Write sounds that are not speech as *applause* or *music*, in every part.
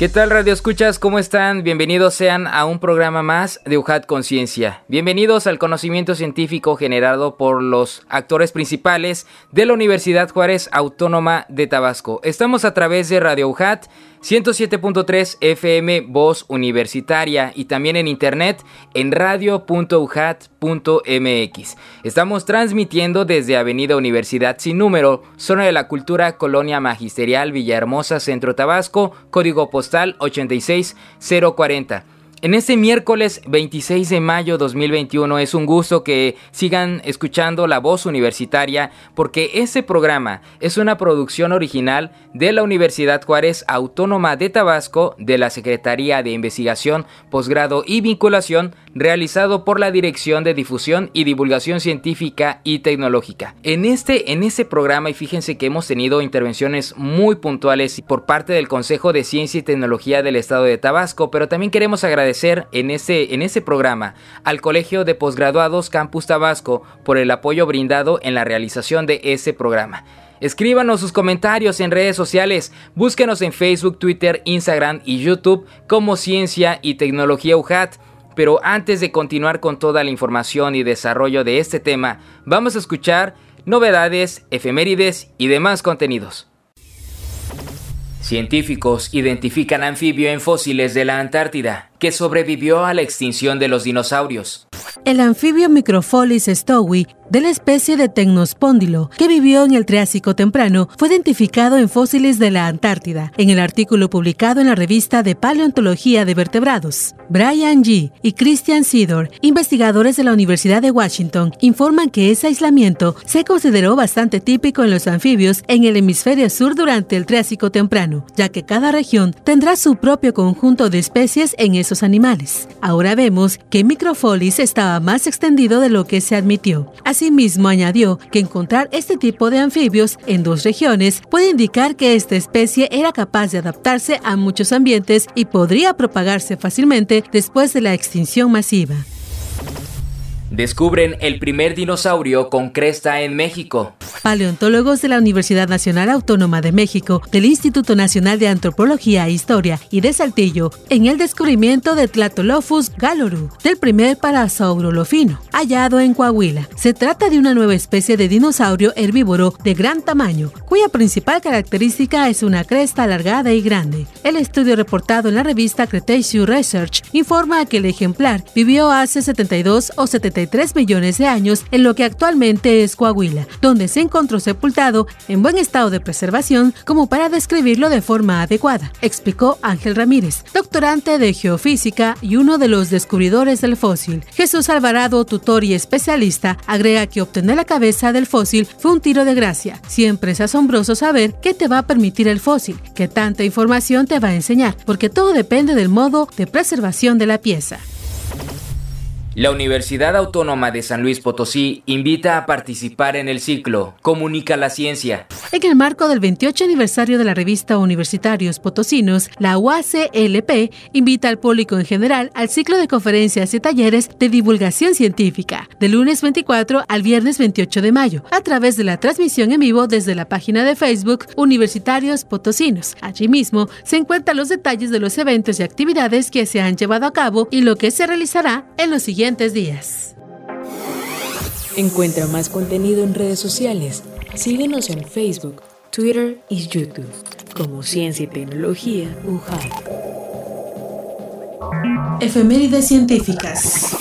¿Qué tal Radio Escuchas? ¿Cómo están? Bienvenidos sean a un programa más de UJAT Conciencia. Bienvenidos al conocimiento científico generado por los actores principales de la Universidad Juárez Autónoma de Tabasco. Estamos a través de Radio UJAT 107.3 FM Voz Universitaria y también en internet en radio.ujat.mx. Estamos transmitiendo desde Avenida Universidad sin número, zona de la cultura, Colonia Magisterial, Villahermosa, Centro Tabasco, código postal 86040. En este miércoles 26 de mayo 2021 es un gusto que sigan escuchando La Voz Universitaria porque este programa es una producción original de la Universidad Juárez Autónoma de Tabasco de la Secretaría de Investigación, Posgrado y Vinculación realizado por la Dirección de Difusión y Divulgación Científica y Tecnológica. En este, en este programa, y fíjense que hemos tenido intervenciones muy puntuales por parte del Consejo de Ciencia y Tecnología del Estado de Tabasco, pero también queremos agradecer en ese, en ese programa al Colegio de Posgraduados Campus Tabasco por el apoyo brindado en la realización de ese programa. Escríbanos sus comentarios en redes sociales, búsquenos en Facebook, Twitter, Instagram y YouTube como Ciencia y Tecnología UJAT. Pero antes de continuar con toda la información y desarrollo de este tema, vamos a escuchar novedades, efemérides y demás contenidos. Científicos identifican anfibio en fósiles de la Antártida que sobrevivió a la extinción de los dinosaurios. El anfibio Microfolis stowi de la especie de Tecnospondilo, que vivió en el Triásico temprano, fue identificado en fósiles de la Antártida, en el artículo publicado en la revista de Paleontología de Vertebrados. Brian G. y Christian Sidor, investigadores de la Universidad de Washington, informan que ese aislamiento se consideró bastante típico en los anfibios en el hemisferio sur durante el Triásico temprano, ya que cada región tendrá su propio conjunto de especies en animales. Ahora vemos que Microfolis estaba más extendido de lo que se admitió. Asimismo, añadió que encontrar este tipo de anfibios en dos regiones puede indicar que esta especie era capaz de adaptarse a muchos ambientes y podría propagarse fácilmente después de la extinción masiva. Descubren el primer dinosaurio con cresta en México. Paleontólogos de la Universidad Nacional Autónoma de México, del Instituto Nacional de Antropología e Historia y de Saltillo, en el descubrimiento de Tlatolophus galoru, del primer parasaurolofino, hallado en Coahuila. Se trata de una nueva especie de dinosaurio herbívoro de gran tamaño, cuya principal característica es una cresta alargada y grande. El estudio reportado en la revista Cretaceous Research informa que el ejemplar vivió hace 72 o 73 millones de años en lo que actualmente es Coahuila, donde se encontró sepultado en buen estado de preservación como para describirlo de forma adecuada, explicó Ángel Ramírez, doctorante de geofísica y uno de los descubridores del fósil. Jesús Alvarado, tutor y especialista, agrega que obtener la cabeza del fósil fue un tiro de gracia. Siempre es asombroso saber qué te va a permitir el fósil, qué tanta información te va a enseñar, porque todo depende del modo de preservación de la pieza. La Universidad Autónoma de San Luis Potosí invita a participar en el ciclo Comunica la Ciencia. En el marco del 28 aniversario de la revista Universitarios Potosinos, la UACLP invita al público en general al ciclo de conferencias y talleres de divulgación científica, de lunes 24 al viernes 28 de mayo, a través de la transmisión en vivo desde la página de Facebook Universitarios Potosinos. Allí mismo se encuentran los detalles de los eventos y actividades que se han llevado a cabo y lo que se realizará en los siguientes días. Encuentra más contenido en redes sociales. Síguenos en Facebook, Twitter y YouTube como Ciencia y Tecnología UJAI. Efemérides científicas.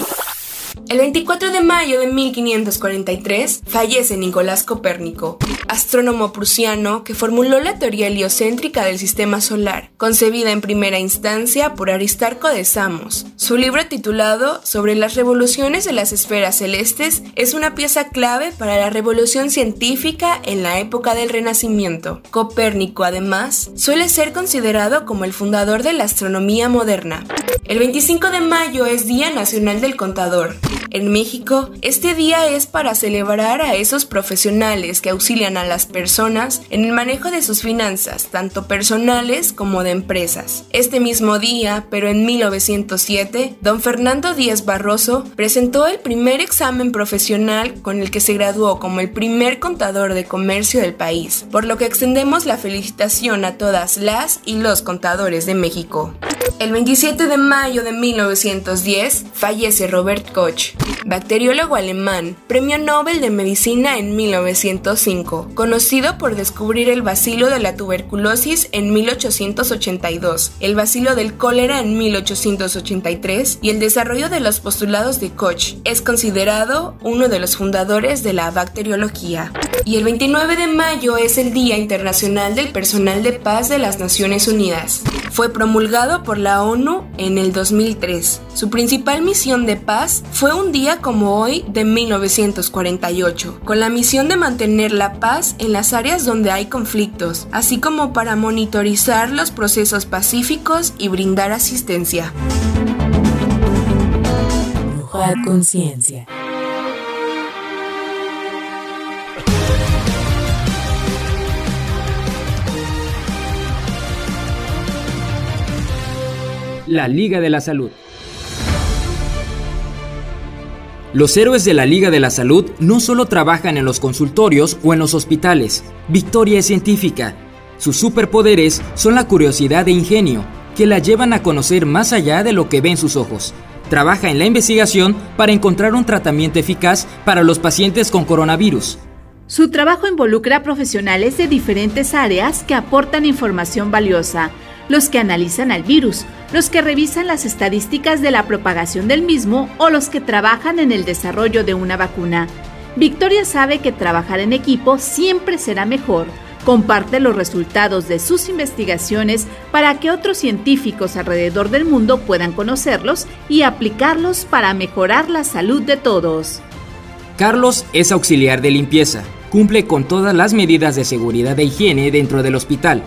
El 24 de mayo de 1543 fallece Nicolás Copérnico, astrónomo prusiano que formuló la teoría heliocéntrica del sistema solar, concebida en primera instancia por Aristarco de Samos. Su libro titulado Sobre las revoluciones de las esferas celestes es una pieza clave para la revolución científica en la época del Renacimiento. Copérnico, además, suele ser considerado como el fundador de la astronomía moderna. El 25 de mayo es Día Nacional del Contador. En México, este día es para celebrar a esos profesionales que auxilian a las personas en el manejo de sus finanzas, tanto personales como de empresas. Este mismo día, pero en 1907, don Fernando Díaz Barroso presentó el primer examen profesional con el que se graduó como el primer contador de comercio del país, por lo que extendemos la felicitación a todas las y los contadores de México. El 27 de mayo de 1910 fallece Robert Koch, bacteriólogo alemán, premio Nobel de Medicina en 1905, conocido por descubrir el bacilo de la tuberculosis en 1882, el bacilo del cólera en 1883 y el desarrollo de los postulados de Koch. Es considerado uno de los fundadores de la bacteriología. Y el 29 de mayo es el Día Internacional del Personal de Paz de las Naciones Unidas. Fue promulgado por la ONU en el 2003. Su principal misión de paz fue día como hoy de 1948, con la misión de mantener la paz en las áreas donde hay conflictos, así como para monitorizar los procesos pacíficos y brindar asistencia. conciencia. la Liga de la Salud. Los héroes de la Liga de la Salud no solo trabajan en los consultorios o en los hospitales. Victoria es científica. Sus superpoderes son la curiosidad e ingenio, que la llevan a conocer más allá de lo que ven sus ojos. Trabaja en la investigación para encontrar un tratamiento eficaz para los pacientes con coronavirus. Su trabajo involucra a profesionales de diferentes áreas que aportan información valiosa, los que analizan al virus, los que revisan las estadísticas de la propagación del mismo o los que trabajan en el desarrollo de una vacuna. Victoria sabe que trabajar en equipo siempre será mejor. Comparte los resultados de sus investigaciones para que otros científicos alrededor del mundo puedan conocerlos y aplicarlos para mejorar la salud de todos. Carlos es auxiliar de limpieza cumple con todas las medidas de seguridad e higiene dentro del hospital.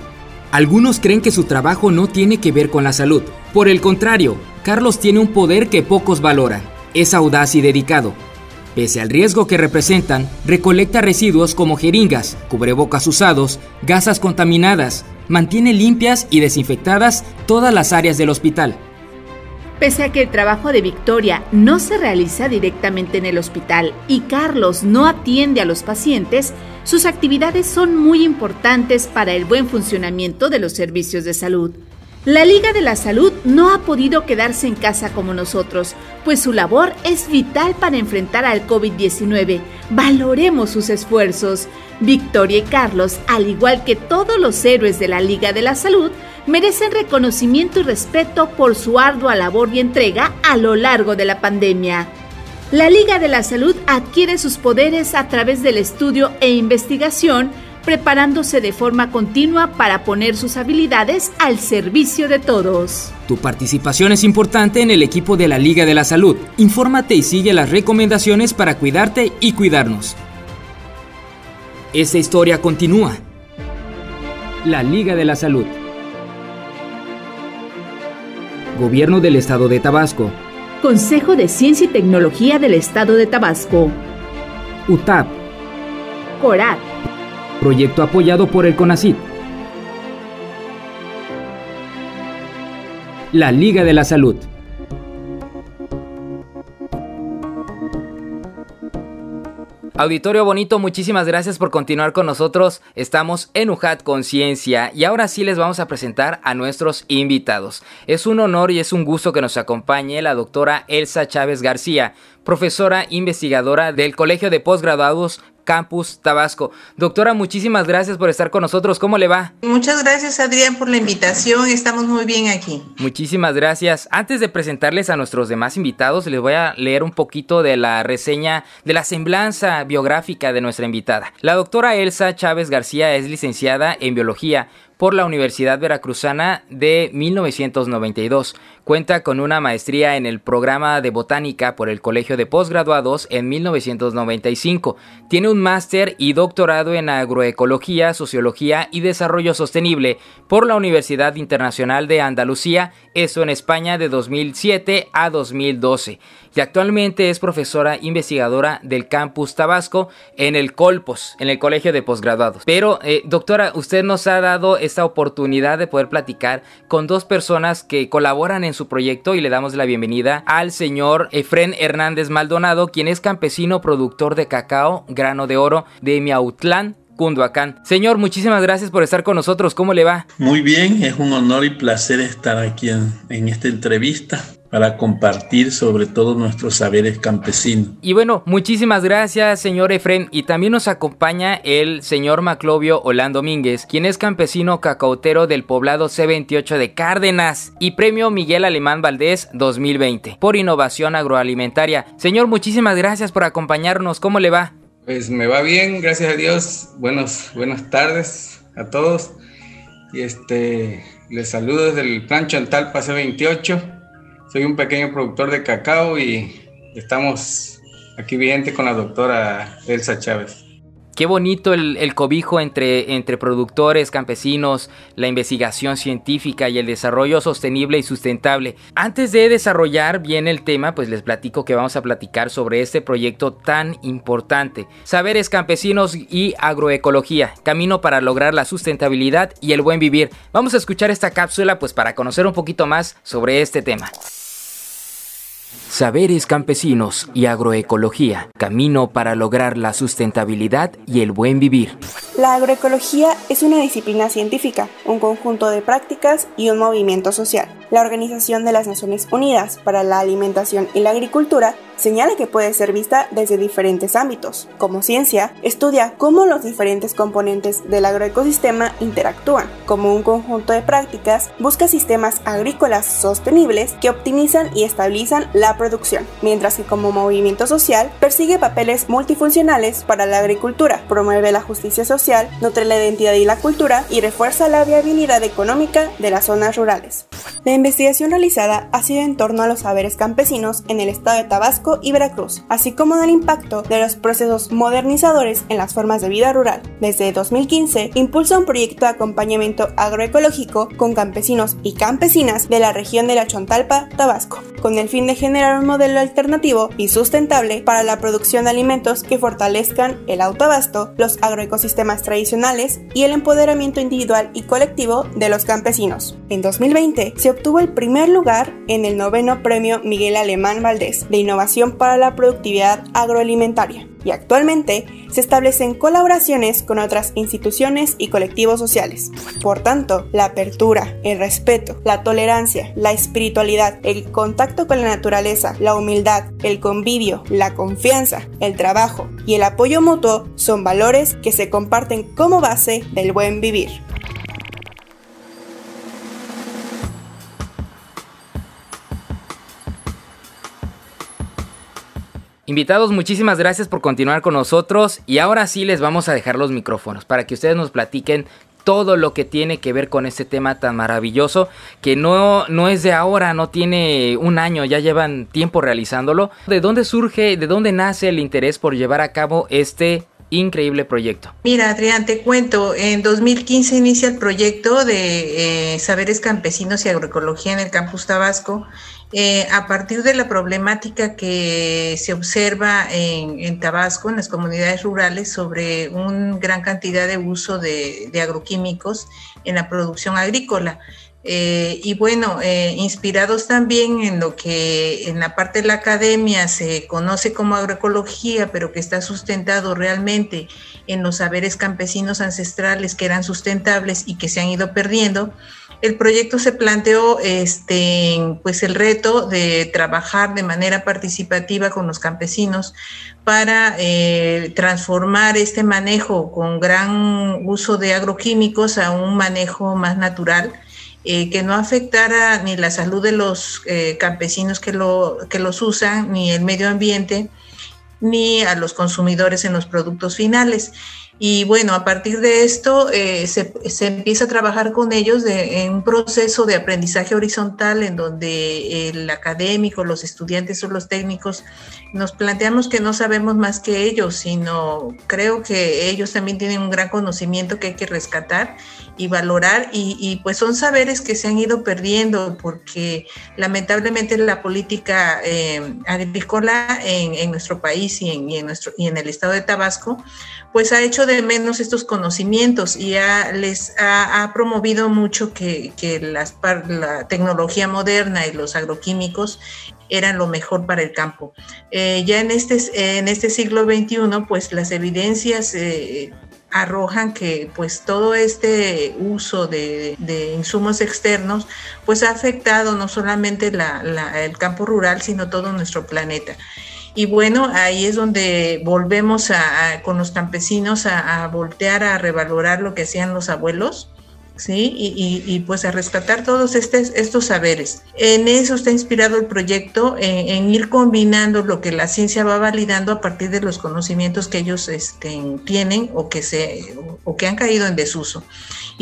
Algunos creen que su trabajo no tiene que ver con la salud. Por el contrario, Carlos tiene un poder que pocos valoran. Es audaz y dedicado. Pese al riesgo que representan, recolecta residuos como jeringas, cubrebocas usados, gasas contaminadas, mantiene limpias y desinfectadas todas las áreas del hospital. Pese a que el trabajo de Victoria no se realiza directamente en el hospital y Carlos no atiende a los pacientes, sus actividades son muy importantes para el buen funcionamiento de los servicios de salud. La Liga de la Salud no ha podido quedarse en casa como nosotros, pues su labor es vital para enfrentar al COVID-19. Valoremos sus esfuerzos. Victoria y Carlos, al igual que todos los héroes de la Liga de la Salud, merecen reconocimiento y respeto por su ardua labor y entrega a lo largo de la pandemia. La Liga de la Salud adquiere sus poderes a través del estudio e investigación, preparándose de forma continua para poner sus habilidades al servicio de todos. Tu participación es importante en el equipo de la Liga de la Salud. Infórmate y sigue las recomendaciones para cuidarte y cuidarnos. Esta historia continúa. La Liga de la Salud. Gobierno del Estado de Tabasco. Consejo de Ciencia y Tecnología del Estado de Tabasco. UTAP. CORAT. Proyecto apoyado por el CONACIT. La Liga de la Salud. Auditorio bonito, muchísimas gracias por continuar con nosotros. Estamos en UJAT Conciencia y ahora sí les vamos a presentar a nuestros invitados. Es un honor y es un gusto que nos acompañe la doctora Elsa Chávez García, profesora investigadora del Colegio de Postgraduados Campus Tabasco. Doctora, muchísimas gracias por estar con nosotros. ¿Cómo le va? Muchas gracias, Adrián, por la invitación. Estamos muy bien aquí. Muchísimas gracias. Antes de presentarles a nuestros demás invitados, les voy a leer un poquito de la reseña de la semblanza biográfica de nuestra invitada. La doctora Elsa Chávez García es licenciada en biología por la Universidad Veracruzana de 1992, Cuenta con una maestría en el programa de botánica por el Colegio de Postgraduados en 1995. Tiene un máster y doctorado en agroecología, sociología y desarrollo sostenible por la Universidad Internacional de Andalucía, eso en España de 2007 a 2012. Y actualmente es profesora investigadora del campus Tabasco en el Colpos, en el Colegio de Postgraduados. Pero, eh, doctora, usted nos ha dado esta oportunidad de poder platicar con dos personas que colaboran en su proyecto y le damos la bienvenida al señor Efren Hernández Maldonado, quien es campesino productor de cacao, grano de oro de Miautlán, Cunduacán. Señor, muchísimas gracias por estar con nosotros. ¿Cómo le va? Muy bien, es un honor y placer estar aquí en, en esta entrevista para compartir sobre todo nuestros saberes campesinos. Y bueno, muchísimas gracias, señor Efren. Y también nos acompaña el señor Maclovio Olán Domínguez, quien es campesino cacautero del poblado C28 de Cárdenas y premio Miguel Alemán Valdés 2020 por innovación agroalimentaria. Señor, muchísimas gracias por acompañarnos. ¿Cómo le va? Pues me va bien, gracias a Dios. Buenos, buenas tardes a todos. Y este, les saludo desde el Plan Chantal Pase 28 soy un pequeño productor de cacao y estamos aquí vigente con la doctora Elsa Chávez. Qué bonito el, cobijo entre, entre productores, campesinos, la investigación científica y el desarrollo sostenible y sustentable. Antes de desarrollar bien el tema, pues les platico que vamos a platicar sobre este proyecto tan importante. Saberes campesinos y agroecología, camino para lograr la sustentabilidad y el buen vivir. Vamos a escuchar esta cápsula pues para conocer un poquito más sobre este tema. Saberes campesinos y agroecología, camino para lograr la sustentabilidad y el buen vivir. La agroecología es una disciplina científica, un conjunto de prácticas y un movimiento social. La Organización de las Naciones Unidas para la Alimentación y la Agricultura señala que puede ser vista desde diferentes ámbitos. Como ciencia, estudia cómo los diferentes componentes del agroecosistema interactúan. Como un conjunto de prácticas, busca sistemas agrícolas sostenibles que optimizan y estabilizan la producción, mientras que como movimiento social persigue papeles multifuncionales para la agricultura, promueve la justicia social, nutre la identidad y la cultura y refuerza la viabilidad económica de las zonas rurales. La investigación realizada ha sido en torno a los saberes campesinos en el estado de Tabasco y Veracruz, así como del impacto de los procesos modernizadores en las formas de vida rural. Desde 2015, impulsa un proyecto de acompañamiento agroecológico con campesinos y campesinas de la región de la Chontalpa, Tabasco, con el fin de generar un modelo alternativo y sustentable para la producción de alimentos que fortalezcan el autoabasto, los agroecosistemas tradicionales y el empoderamiento individual y colectivo de los campesinos. En 2020 se obtuvo el primer lugar en el noveno premio Miguel Alemán Valdés de Innovación para la Productividad Agroalimentaria y actualmente se establecen colaboraciones con otras instituciones y colectivos sociales. Por tanto, la apertura, el respeto, la tolerancia, la espiritualidad, el contacto con la naturaleza, la humildad, el convivio, la confianza, el trabajo y el apoyo mutuo son valores que se comparten como base del buen vivir. Invitados, muchísimas gracias por continuar con nosotros y ahora sí les vamos a dejar los micrófonos para que ustedes nos platiquen todo lo que tiene que ver con este tema tan maravilloso que no, no es de ahora, no tiene un año, ya llevan tiempo realizándolo. ¿De dónde surge, de dónde nace el interés por llevar a cabo este increíble proyecto. Mira, Adrián, te cuento, en 2015 inicia el proyecto de eh, Saberes Campesinos y Agroecología en el Campus Tabasco eh, a partir de la problemática que se observa en, Tabasco, en las comunidades rurales, sobre una gran cantidad de uso de, agroquímicos en la producción agrícola. Eh, y bueno, eh, inspirados también en lo que en la parte de la academia se conoce como agroecología, pero que está sustentado realmente en los saberes campesinos ancestrales que eran sustentables y que se han ido perdiendo, el proyecto se planteó este, pues el reto de trabajar de manera participativa con los campesinos para eh, transformar este manejo con gran uso de agroquímicos a un manejo más natural. Eh, que no afectara ni la salud de los eh, campesinos que, lo, que los usan, ni el medio ambiente, ni a los consumidores en los productos finales. Y bueno, a partir de esto eh, se, se, empieza a trabajar con ellos de, en un proceso de aprendizaje horizontal en donde el académico, los estudiantes o los técnicos nos planteamos que no sabemos más que ellos, sino creo que ellos también tienen un gran conocimiento que hay que rescatar y valorar. Y, pues son saberes que se han ido perdiendo porque lamentablemente la política eh, agrícola en, nuestro país y en, nuestro, y en el estado de Tabasco pues ha hecho de menos estos conocimientos y les ha, promovido mucho que, las, la tecnología moderna y los agroquímicos eran lo mejor para el campo. Eh, ya en este, en este siglo XXI, pues las evidencias eh, arrojan que pues todo este uso de, insumos externos pues ha afectado no solamente el campo rural, sino todo nuestro planeta. Y bueno, ahí es donde volvemos a, con los campesinos a, voltear a revalorar lo que hacían los abuelos ¿sí? Y, pues a rescatar todos estos, estos saberes. En eso está inspirado el proyecto, en, ir combinando lo que la ciencia va validando a partir de los conocimientos que ellos este, tienen o que, se, o que han caído en desuso.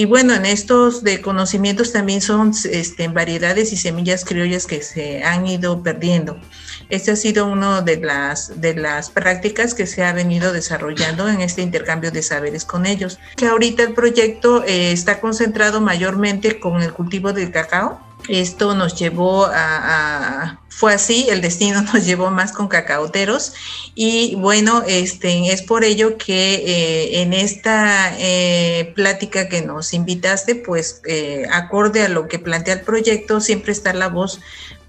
Y bueno, en estos de conocimientos también son este, variedades y semillas criollas que se han ido perdiendo. Esta ha sido una de las, de las prácticas que se ha venido desarrollando en este intercambio de saberes con ellos. Que ahorita el proyecto eh, está concentrado mayormente con el cultivo del cacao. Esto nos llevó a, fue así, el destino *laughs* nos llevó más con cacaoteros y bueno, este, es por ello que eh, en esta eh, plática que nos invitaste, pues acorde a lo que plantea el proyecto, siempre está la voz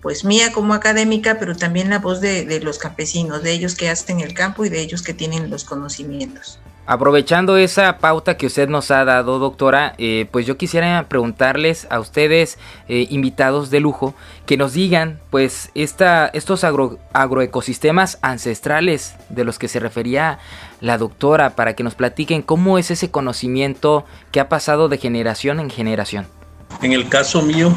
pues mía como académica, pero también la voz de, los campesinos, de ellos que hacen el campo y de ellos que tienen los conocimientos. Aprovechando esa pauta que usted nos ha dado, doctora, eh, pues yo quisiera preguntarles a ustedes, eh, invitados de lujo, que nos digan, pues, esta, estos agroecosistemas ancestrales de los que se refería la doctora, para que nos platiquen cómo es ese conocimiento que ha pasado de generación en generación. En el caso mío,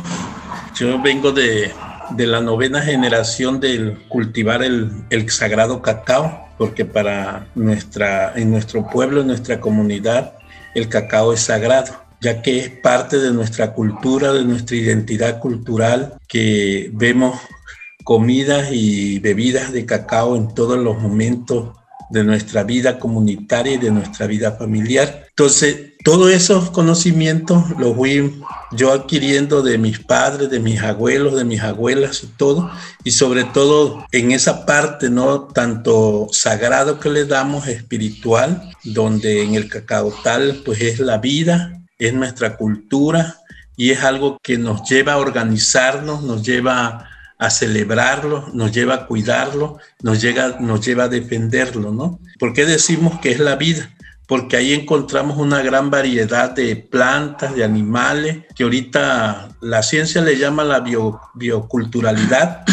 yo vengo de, de la novena generación del cultivar el, sagrado cacao, porque para nuestra, en nuestro pueblo, en nuestra comunidad, el cacao es sagrado ya que es parte de nuestra cultura, de nuestra identidad cultural, que vemos comidas y bebidas de cacao en todos los momentos de nuestra vida comunitaria y de nuestra vida familiar. Entonces, todos esos conocimientos los fui yo adquiriendo de mis padres, de mis abuelos, de mis abuelas y todo, y sobre todo en esa parte, ¿no? Tanto sagrado que le damos, espiritual, donde en el cacao tal, pues es la vida, es nuestra cultura y es algo que nos lleva a organizarnos, nos lleva a celebrarlo, nos lleva a cuidarlo, nos, llega, nos lleva a defenderlo, ¿no? ¿Por qué decimos que es la vida? Porque ahí encontramos una gran variedad de plantas, de animales, que ahorita la ciencia le llama la bioculturalidad,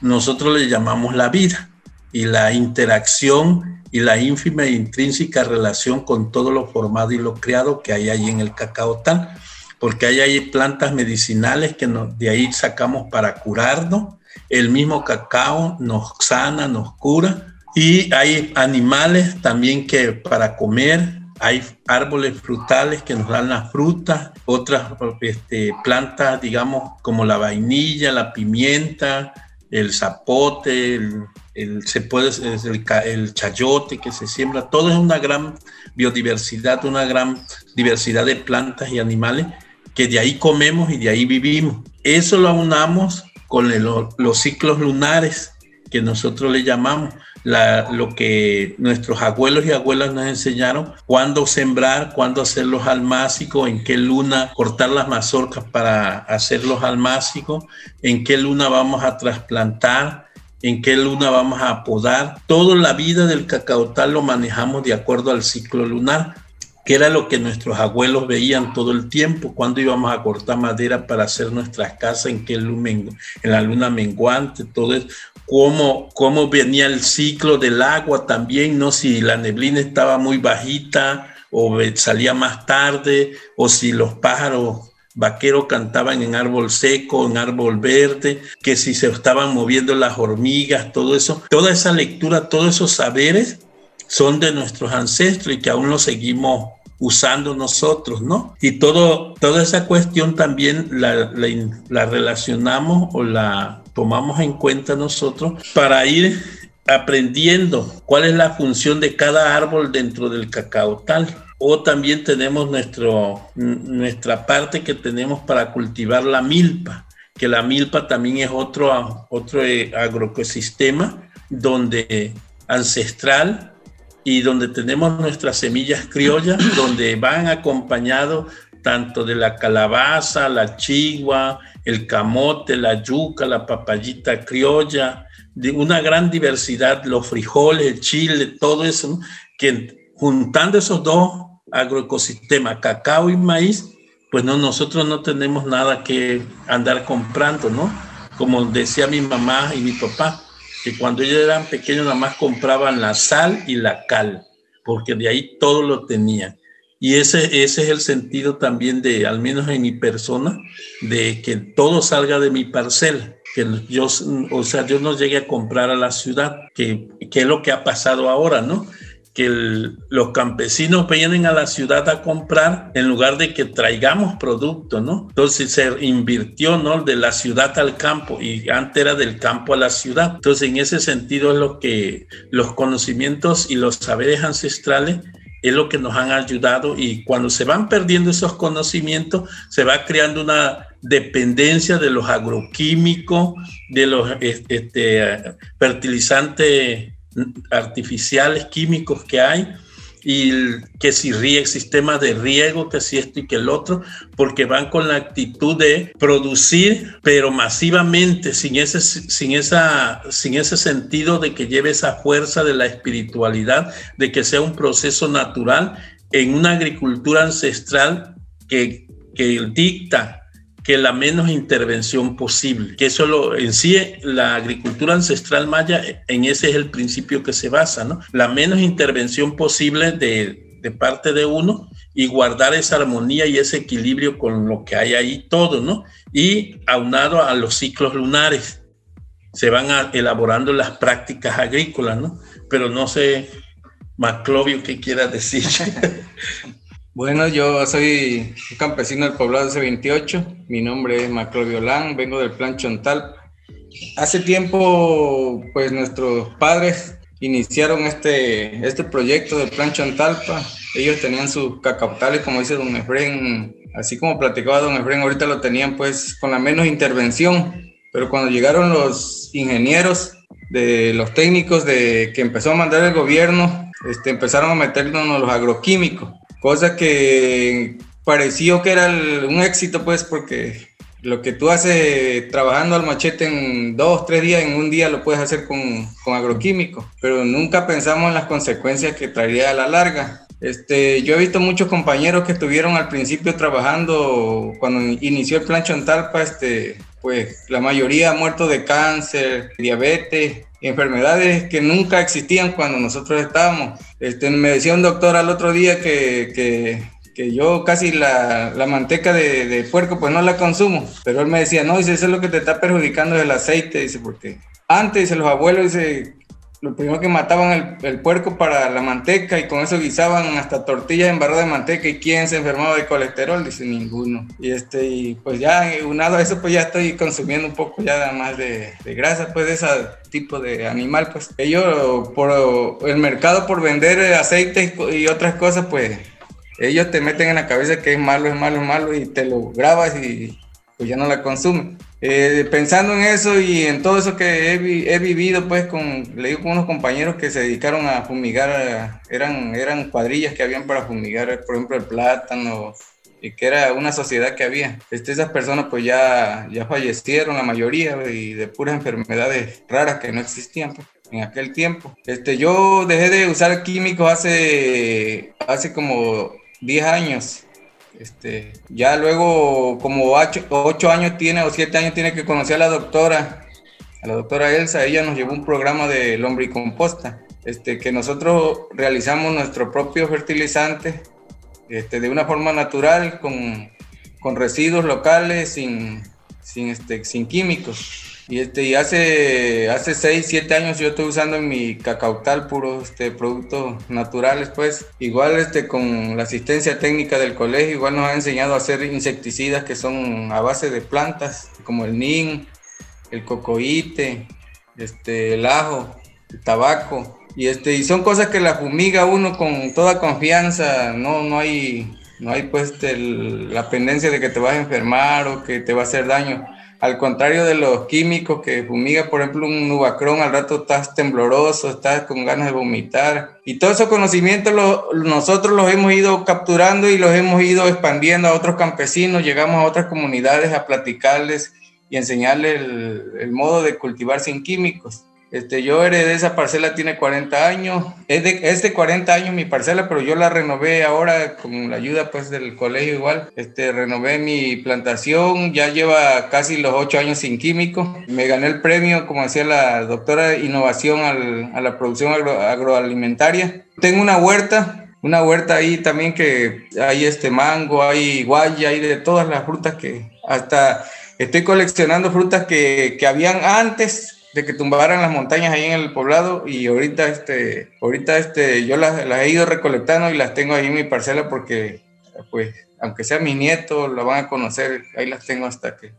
nosotros le llamamos la vida y la interacción y la ínfima e intrínseca relación con todo lo formado y lo creado que hay ahí en el cacao tal porque ahí hay plantas medicinales que de ahí sacamos para curarnos. El mismo cacao nos sana, nos cura. Y hay animales también que para comer, hay árboles frutales que nos dan las frutas, otras este, plantas, digamos, como la vainilla, la pimienta, el zapote, el, se puede, el, el, chayote que se siembra, todo es una gran biodiversidad, una gran diversidad de plantas y animales que de ahí comemos y de ahí vivimos. Eso lo aunamos con los ciclos lunares que nosotros le llamamos, lo que nuestros abuelos y abuelas nos enseñaron, cuándo sembrar, cuándo hacer los almácigos, en qué luna cortar las mazorcas para hacer los almácigos, en qué luna vamos a trasplantar, en qué luna vamos a podar. Toda la vida del tal lo manejamos de acuerdo al ciclo lunar era lo que nuestros abuelos veían todo el tiempo, cuando íbamos a cortar madera para hacer nuestras casas, en qué lumen, en la luna menguante, todo eso, cómo, cómo venía el ciclo del agua también, no si la neblina estaba muy bajita o salía más tarde, o si los pájaros vaqueros cantaban en árbol seco, en árbol verde, que si se estaban moviendo las hormigas, todo eso, toda esa lectura, todos esos saberes son de nuestros ancestros y que aún los seguimos usando nosotros, ¿no? Y todo, toda esa cuestión también la, la, relacionamos o la tomamos en cuenta nosotros para ir aprendiendo cuál es la función de cada árbol dentro del cacao tal. O también tenemos nuestro, nuestra parte que tenemos para cultivar la milpa, que la milpa también es otro, otro eh, agroecosistema donde ancestral y donde tenemos nuestras semillas criollas, *coughs* donde van acompañados tanto de la calabaza, la chigua, el camote, la yuca, la papayita criolla, de una gran diversidad, los frijoles, el chile, todo eso, que juntando esos dos agroecosistemas, cacao y maíz, pues no, nosotros no tenemos nada que andar comprando, ¿no? Como decía mi mamá y mi papá, que cuando ellos eran pequeños nada más compraban la sal y la cal, porque de ahí todo lo tenían. Y ese, ese es el sentido también de, al menos en mi persona, de que todo salga de mi parcela, que yo, o sea, yo no llegue a comprar a la ciudad, que, que es lo que ha pasado ahora, ¿no? Que los campesinos vienen a la ciudad a comprar en lugar de que traigamos productos, ¿no? Entonces se invirtió, ¿no? De la ciudad al campo y antes era del campo a la ciudad. Entonces en ese sentido es lo que los conocimientos y los saberes ancestrales es lo que nos han ayudado y cuando se van perdiendo esos conocimientos se va creando una dependencia de los agroquímicos, de los este, fertilizantes artificiales, químicos que hay, y que si ríe, sistemas de riego, que si esto y que el otro, porque van con la actitud de producir, pero masivamente, sin ese, sin, esa, sin ese sentido de que lleve esa fuerza de la espiritualidad, de que sea un proceso natural en una agricultura ancestral que, que dicta que la menos intervención posible, que eso lo, en sí la agricultura ancestral maya, en ese es el principio que se basa, ¿no? La menos intervención posible de, de parte de uno y guardar esa armonía y ese equilibrio con lo que hay ahí todo, ¿no? Y aunado a los ciclos lunares, se van elaborando las prácticas agrícolas, ¿no? Pero no sé, Maclovio, ¿qué quiera decir? *laughs* Bueno, yo soy un campesino del poblado C28. Mi nombre es Macro Violán, vengo del plan Chontal. Hace tiempo, pues nuestros padres iniciaron este, este proyecto del plan Chontalpa. Ellos tenían sus cacautales, como dice don Efren, así como platicaba don Efren, ahorita lo tenían pues con la menos intervención. Pero cuando llegaron los ingenieros, de los técnicos de, que empezó a mandar el gobierno, este, empezaron a meternos los agroquímicos cosa que pareció que era un éxito, pues, porque lo que tú haces trabajando al machete en dos, tres días, en un día lo puedes hacer con, con agroquímicos, pero nunca pensamos en las consecuencias que traería a la larga. Este, yo he visto muchos compañeros que estuvieron al principio trabajando cuando inició el plan Chontalpa, este, pues la mayoría ha muerto de cáncer, diabetes, enfermedades que nunca existían cuando nosotros estábamos. Este, me decía un doctor al otro día que, que, que yo casi la, la manteca de, de, puerco pues no la consumo, pero él me decía, no, dice, eso es lo que te está perjudicando el aceite, dice, porque antes dice, los abuelos dice, lo primero que mataban el, el, puerco para la manteca y con eso guisaban hasta tortillas en barro de manteca y quién se enfermaba de colesterol, dice ninguno. Y este, y pues ya unado a eso pues ya estoy consumiendo un poco ya más de, de grasa pues de ese tipo de animal pues. Ellos por el mercado por vender aceite y otras cosas pues ellos te meten en la cabeza que es malo, es malo, es malo y te lo grabas y pues ya no la consumen. Eh, pensando en eso y en todo eso que he, he, vivido, pues con, le digo con unos compañeros que se dedicaron a fumigar, eran, eran cuadrillas que habían para fumigar, por ejemplo, el plátano, y que era una sociedad que había. Este, esas personas pues ya, ya fallecieron la mayoría y de puras enfermedades raras que no existían pues, en aquel tiempo. Este, yo dejé de usar químicos hace, hace como 10 años este, ya luego, como ocho, años tiene o siete años tiene que conocer a la doctora, a la doctora Elsa, ella nos llevó un programa de lombricomposta, este, que nosotros realizamos nuestro propio fertilizante este, de una forma natural, con, con residuos locales, sin, sin, este, sin químicos. Y, este, y hace, hace 6, 7 años yo estoy usando mi cacautal puros este, productos naturales, pues. Igual este, con la asistencia técnica del colegio, igual nos ha enseñado a hacer insecticidas que son a base de plantas, como el nin, el cocoíte, este, el ajo, el tabaco. Y, este, y son cosas que la fumiga uno con toda confianza, no, no hay, no hay pues la pendencia de que te vas a enfermar o que te va a hacer daño al contrario de los químicos que fumiga, por ejemplo, un nubacrón, al rato estás tembloroso, estás con ganas de vomitar. Y todos esos conocimientos nosotros los hemos ido capturando y los hemos ido expandiendo a otros campesinos, llegamos a otras comunidades a platicarles y enseñarles el modo de cultivar sin químicos. Este, yo heredé esa parcela, tiene 40 años. Es de, es de 40 años mi parcela, pero yo la renové ahora con la ayuda pues del colegio igual. Este, renové mi plantación, ya lleva casi los 8 años sin químico. Me gané el premio, como decía la doctora, innovación al, a la producción agroalimentaria. Tengo una huerta, una huerta ahí también que hay este mango, hay guaya, hay de todas las frutas que hasta estoy coleccionando frutas que, que habían antes de que tumbaran las montañas ahí en el poblado y ahorita este ahorita este yo las, las, he ido recolectando y las tengo ahí en mi parcela porque pues aunque sea mi nieto lo van a conocer ahí las tengo hasta que,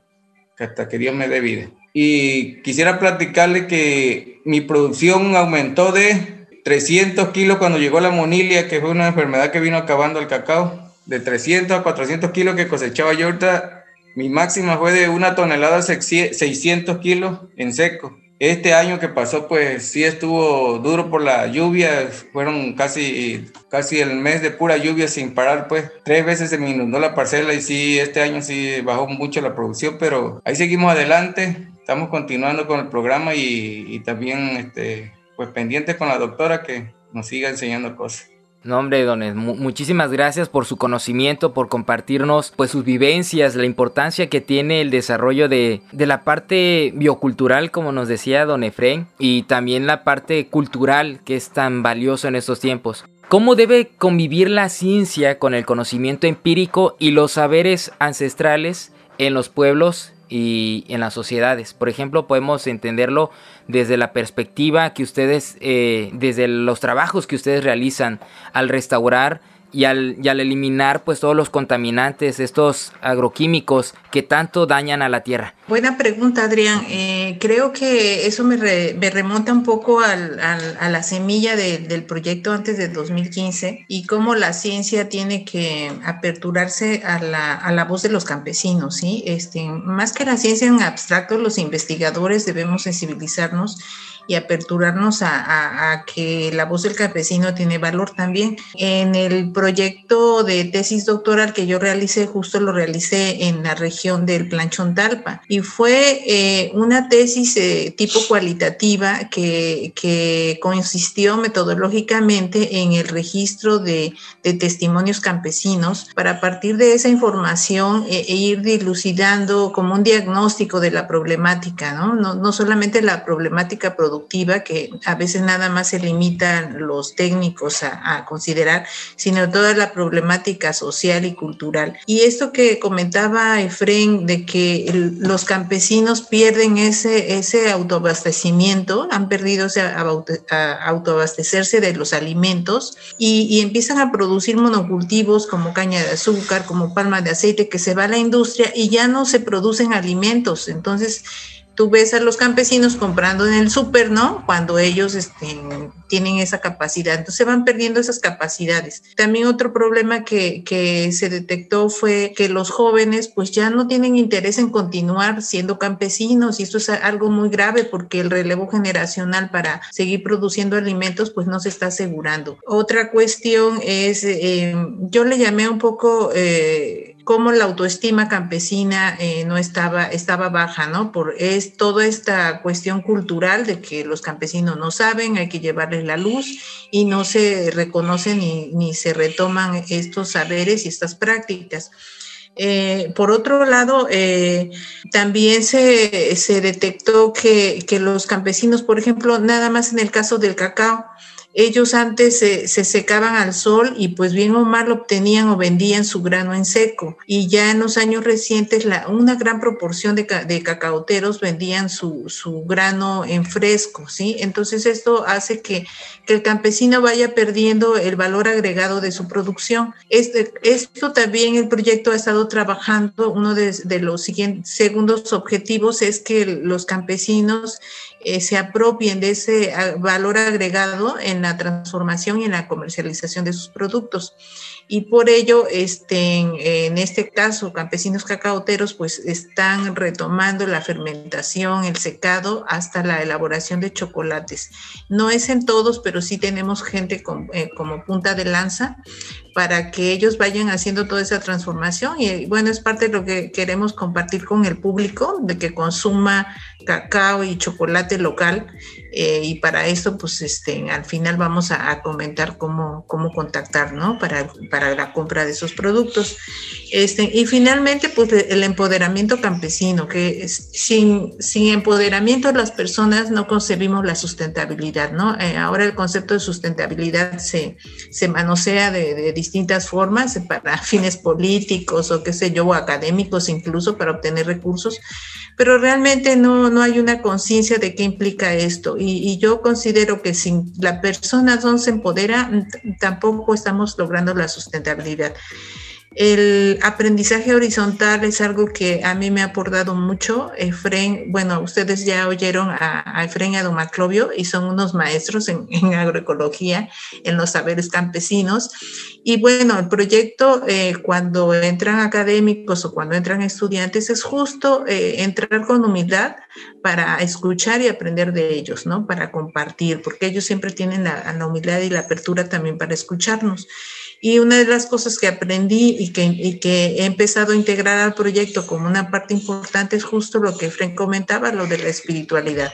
hasta que Dios me dé vida y quisiera platicarle que mi producción aumentó de 300 kilos cuando llegó la monilia que fue una enfermedad que vino acabando el cacao de 300 a 400 kilos que cosechaba yo ahorita mi máxima fue de una tonelada 600 kilos en seco. Este año que pasó, pues sí estuvo duro por la lluvia, fueron casi, casi el mes de pura lluvia sin parar, pues. Tres veces se me inundó la parcela y sí, este año sí bajó mucho la producción, pero ahí seguimos adelante, estamos continuando con el programa y, y también este, pues pendientes con la doctora que nos siga enseñando cosas. No, hombre, dones, muchísimas gracias por su conocimiento, por compartirnos pues sus vivencias, la importancia que tiene el desarrollo de, de la parte biocultural, como nos decía don Efren, y también la parte cultural que es tan valioso en estos tiempos. ¿Cómo debe convivir la ciencia con el conocimiento empírico y los saberes ancestrales en los pueblos y en las sociedades. Por ejemplo, podemos entenderlo desde la perspectiva que ustedes, eh, desde los trabajos que ustedes realizan al restaurar y al, al, eliminar pues todos los contaminantes, estos agroquímicos que tanto dañan a la tierra? Buena pregunta, Adrián. Eh, creo que eso me, remonta un poco al, a la semilla del proyecto antes de 2015 y cómo la ciencia tiene que aperturarse a la, a la voz de los campesinos, ¿sí? Este, más que la ciencia en abstracto, los investigadores debemos sensibilizarnos y aperturarnos a, que la voz del campesino tiene valor también. En el proyecto de tesis doctoral que yo realicé, justo lo realicé en la región del Planchón Talpa y fue eh, una tesis eh, tipo cualitativa que, que, consistió metodológicamente en el registro de, de, testimonios campesinos para partir de esa información e, e, ir dilucidando como un diagnóstico de la problemática, ¿no? No, no solamente la problemática productiva, que a veces nada más se limitan los técnicos a, considerar, sino toda la problemática social y cultural. Y esto que comentaba Efren de que los campesinos pierden ese, ese autoabastecimiento, han perdido ese autoabastecerse de los alimentos y, y empiezan a producir monocultivos como caña de azúcar, como palma de aceite, que se va a la industria y ya no se producen alimentos. Entonces, tú ves a los campesinos comprando en el súper, ¿no? Cuando ellos este, tienen esa capacidad. Entonces se van perdiendo esas capacidades. También otro problema que, se detectó fue que los jóvenes pues ya no tienen interés en continuar siendo campesinos y esto es algo muy grave porque el relevo generacional para seguir produciendo alimentos pues no se está asegurando. Otra cuestión es, eh, yo le llamé un poco... Eh, cómo la autoestima campesina eh, no estaba, estaba baja, ¿no? Por es toda esta cuestión cultural de que los campesinos no saben, hay que llevarles la luz y no se reconocen ni, ni se retoman estos saberes y estas prácticas. Eh, por otro lado, eh, también se, se detectó que, que, los campesinos, por ejemplo, nada más en el caso del cacao, ellos antes se, secaban al sol y pues bien o mal obtenían o vendían su grano en seco. Y ya en los años recientes una gran proporción de, de vendían su, grano en fresco, ¿sí? Entonces esto hace que, que, el campesino vaya perdiendo el valor agregado de su producción. Este, esto también el proyecto ha estado trabajando, uno de, de los siguientes, segundos objetivos es que los campesinos eh, se apropien de ese ah, valor agregado en la transformación y en la comercialización de sus productos y por ello, este, en, este caso, campesinos cacaoteros, pues están retomando la fermentación, el secado, hasta la elaboración de chocolates. No es en todos, pero sí tenemos gente eh, como punta de lanza para que ellos vayan haciendo toda esa transformación. Y bueno, es parte de lo que queremos compartir con el público, de que consuma cacao y chocolate local. Eh, y para esto, pues este, al final vamos a, comentar cómo, cómo contactar, ¿no? Para, para la compra de esos productos. Este, y finalmente, pues el empoderamiento campesino, que sin, sin empoderamiento las personas no concebimos la sustentabilidad, ¿no? Eh, ahora el concepto de sustentabilidad se, se manosea de, de distintas formas para *laughs* fines políticos o qué sé yo, académicos incluso para obtener recursos, pero realmente no, no hay una conciencia de qué implica esto. Y, yo considero que si la persona no se empodera, tampoco estamos logrando la sustentabilidad. El aprendizaje horizontal es algo que a mí me ha aportado mucho. Efren, bueno, ustedes ya oyeron a, Efren y a Don Maclovio y son unos maestros en, agroecología, en los saberes campesinos. Y bueno, el proyecto eh, cuando entran académicos o cuando entran estudiantes es justo eh, entrar con humildad para escuchar y aprender de ellos, ¿no? Para compartir, porque ellos siempre tienen la humildad y la apertura también para escucharnos. Y una de las cosas que aprendí y que, he empezado a integrar al proyecto como una parte importante es justo lo que Frank comentaba, lo de la espiritualidad.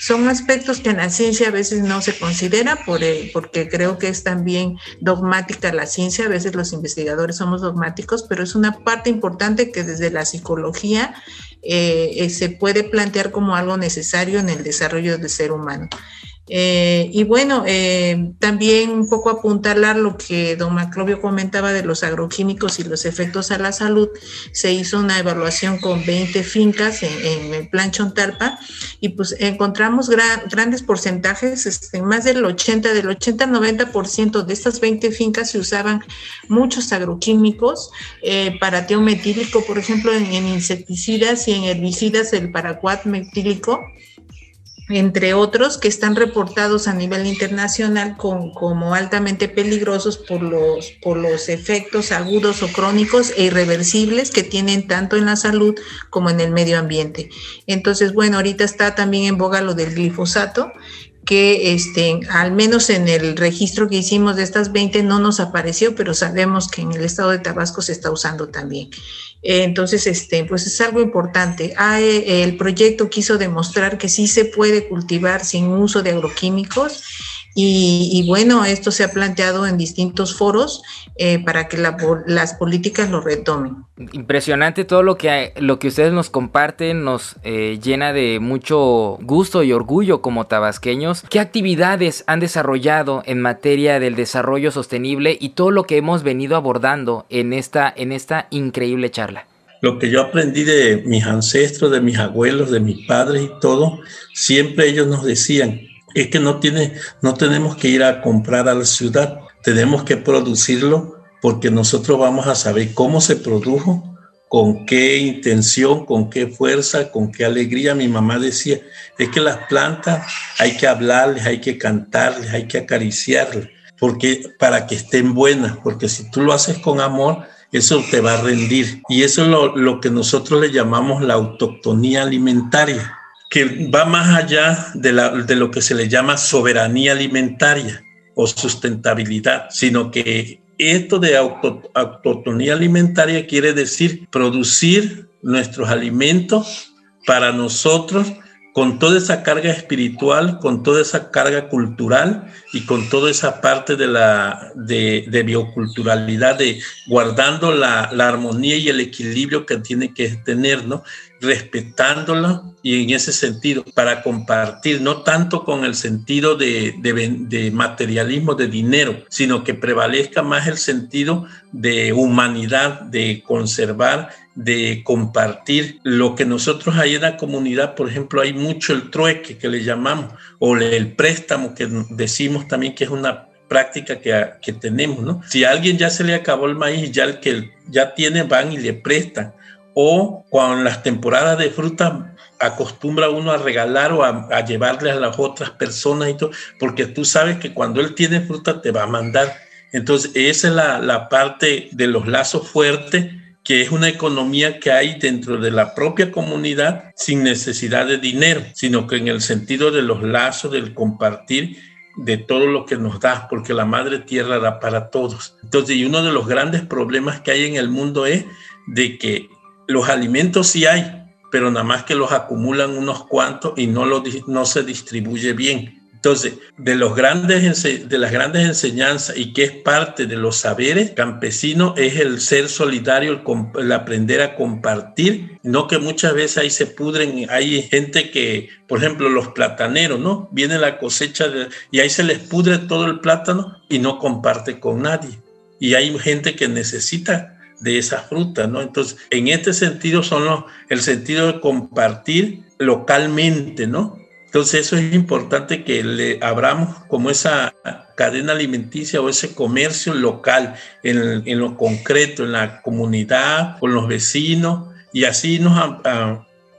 Son aspectos que en la ciencia a veces no se considera por porque creo que es también dogmática la ciencia, a veces los investigadores somos dogmáticos, pero es una parte importante que desde la psicología eh, eh, se puede plantear como algo necesario en el desarrollo del ser humano. Eh, y bueno, eh, también un poco apuntalar lo que don Maclovio comentaba de los agroquímicos y los efectos a la salud. Se hizo una evaluación con 20 fincas en, el plan Chontalpa y pues encontramos grandes porcentajes, este, más del 80, del 80 al 90% de estas 20 fincas se usaban muchos agroquímicos eh, para teometílico, por ejemplo, en, en, insecticidas y en herbicidas, el paraquat metílico entre otros que están reportados a nivel internacional como altamente peligrosos por los, por los efectos agudos o crónicos e irreversibles que tienen tanto en la salud como en el medio ambiente. Entonces, bueno, ahorita está también en boga lo del glifosato, que este, al menos en el registro que hicimos de estas 20 no nos apareció, pero sabemos que en el estado de Tabasco se está usando también. Entonces, este, pues es algo importante. Ah, eh, el proyecto quiso demostrar que sí se puede cultivar sin uso de agroquímicos y, bueno, esto se ha planteado en distintos foros eh, para que las políticas lo retomen. Impresionante todo lo que, lo que ustedes nos comparten, nos eh, llena de mucho gusto y orgullo como tabasqueños. ¿Qué actividades han desarrollado en materia del desarrollo sostenible y todo lo que hemos venido abordando en esta, en esta increíble charla? Lo que yo aprendí de mis ancestros, de mis abuelos, de mis padres y todo, siempre ellos nos decían, es que no, tiene, no tenemos que ir a comprar a la ciudad, tenemos que producirlo porque nosotros vamos a saber cómo se produjo, con qué intención, con qué fuerza, con qué alegría. Mi mamá decía, es que las plantas hay que hablarles, hay que cantarles, hay que acariciarles, porque para que estén buenas, porque si tú lo haces con amor, eso te va a rendir. Y eso es lo, lo que nosotros le llamamos la autoctonía alimentaria que va más allá de, la, de lo que se le llama soberanía alimentaria o sustentabilidad, sino que esto de auto, autonomía alimentaria quiere decir producir nuestros alimentos para nosotros con toda esa carga espiritual, con toda esa carga cultural y con toda esa parte de la de, bioculturalidad, de guardando la, la, armonía y el equilibrio que tiene que tener, ¿no? Respetándolo y en ese sentido para compartir, no tanto con el sentido de, de, materialismo de dinero, sino que prevalezca más el sentido de humanidad, de conservar, de compartir lo que nosotros hay en la comunidad, por ejemplo, hay mucho el trueque que le llamamos, o el préstamo que decimos también que es una práctica que, que tenemos, ¿no? Si a alguien ya se le acabó el maíz, ya el que ya tiene van y le prestan o en las temporadas de fruta acostumbra uno a regalar o a, llevarle a las otras personas y todo, porque tú sabes que cuando él tiene fruta te va a mandar. Entonces, esa es la, la parte de los lazos fuertes, que es una economía que hay dentro de la propia comunidad sin necesidad de dinero, sino que en el sentido de los lazos, del compartir de todo lo que nos da, porque la madre tierra da para todos. Entonces, y uno de los grandes problemas que hay en el mundo es de que los alimentos sí hay, pero nada más que los acumulan unos cuantos y no, se distribuye bien. Entonces, de, los grandes, de las grandes enseñanzas y que es parte de los saberes campesinos es el ser solidario, el, aprender a compartir, no que muchas veces ahí se pudren, hay gente que, por ejemplo, los plataneros, ¿no? Viene la cosecha y ahí se les pudre todo el plátano y no comparte con nadie. Y hay gente que necesita de esa fruta, ¿no? Entonces, en este sentido son el sentido de compartir localmente, ¿no? Entonces, eso es importante que le abramos como esa cadena alimenticia o ese comercio local en lo concreto, en la comunidad, con los vecinos, y así nos